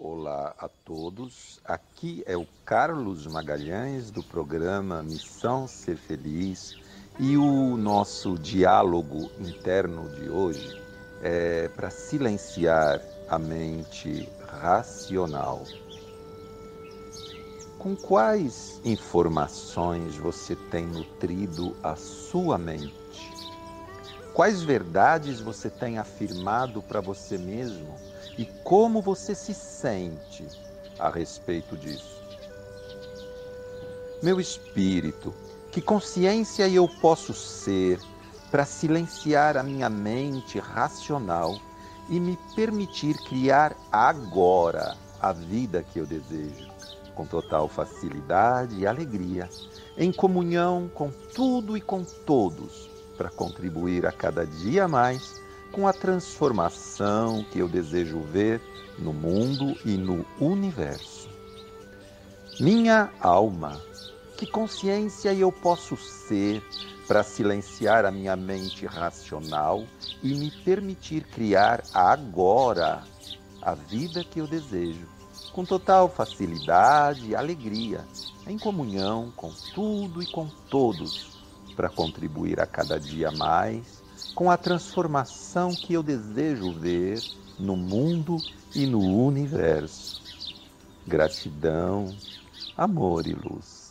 Olá a todos. Aqui é o Carlos Magalhães do programa Missão Ser Feliz e o nosso diálogo interno de hoje é para silenciar a mente racional. Com quais informações você tem nutrido a sua mente? Quais verdades você tem afirmado para você mesmo e como você se sente a respeito disso? Meu espírito, que consciência eu posso ser para silenciar a minha mente racional e me permitir criar agora a vida que eu desejo, com total facilidade e alegria, em comunhão com tudo e com todos para contribuir a cada dia mais com a transformação que eu desejo ver no mundo e no universo. Minha alma, que consciência eu posso ser para silenciar a minha mente racional e me permitir criar agora a vida que eu desejo, com total facilidade e alegria, em comunhão com tudo e com todos para contribuir a cada dia mais com a transformação que eu desejo ver no mundo e no universo. Gratidão, amor e luz.